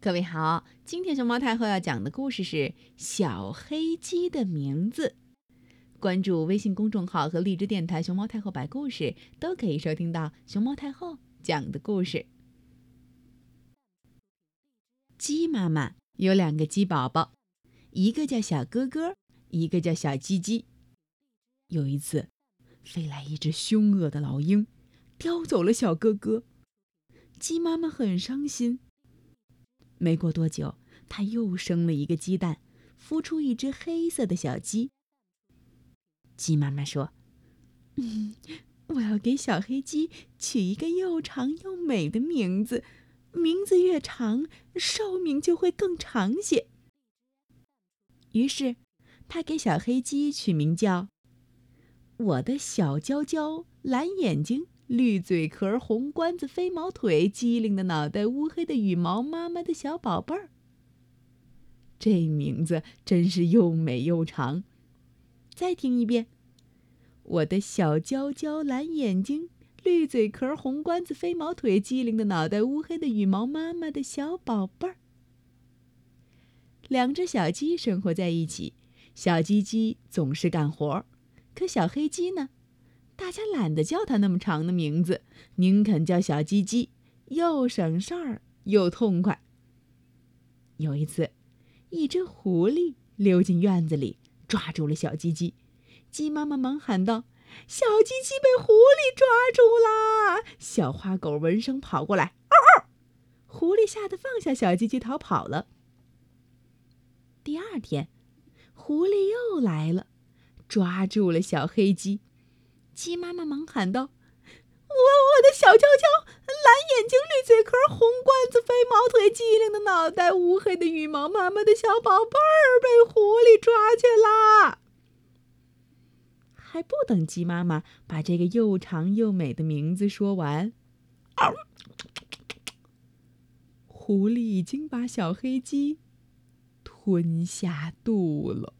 各位好，今天熊猫太后要讲的故事是《小黑鸡的名字》。关注微信公众号和荔枝电台“熊猫太后摆故事”，都可以收听到熊猫太后讲的故事。鸡妈妈有两个鸡宝宝，一个叫小哥哥，一个叫小鸡鸡。有一次，飞来一只凶恶的老鹰，叼走了小哥哥。鸡妈妈很伤心。没过多久，它又生了一个鸡蛋，孵出一只黑色的小鸡。鸡妈妈说：“嗯，我要给小黑鸡取一个又长又美的名字，名字越长，寿命就会更长些。”于是，他给小黑鸡取名叫“我的小娇娇，蓝眼睛。”绿嘴壳、红冠子、飞毛腿、机灵的脑袋、乌黑的羽毛，妈妈的小宝贝儿。这名字真是又美又长。再听一遍：我的小娇娇，蓝眼睛，绿嘴壳，红冠子，飞毛腿，机灵的脑袋，乌黑的羽毛，妈妈的小宝贝儿。两只小鸡生活在一起，小鸡鸡总是干活，可小黑鸡呢？大家懒得叫它那么长的名字，宁肯叫小鸡鸡，又省事儿又痛快。有一次，一只狐狸溜进院子里，抓住了小鸡鸡。鸡妈妈忙喊道：“小鸡鸡被狐狸抓住啦！”小花狗闻声跑过来，嗷嗷！狐狸吓得放下小鸡鸡逃跑了。第二天，狐狸又来了，抓住了小黑鸡。鸡妈妈忙喊道：“我我的小娇娇，蓝眼睛，绿嘴壳，红冠子，飞毛腿，机灵的脑袋，乌黑的羽毛，妈妈的小宝贝儿被狐狸抓去啦！”还不等鸡妈妈把这个又长又美的名字说完，狐狸已经把小黑鸡吞下肚了。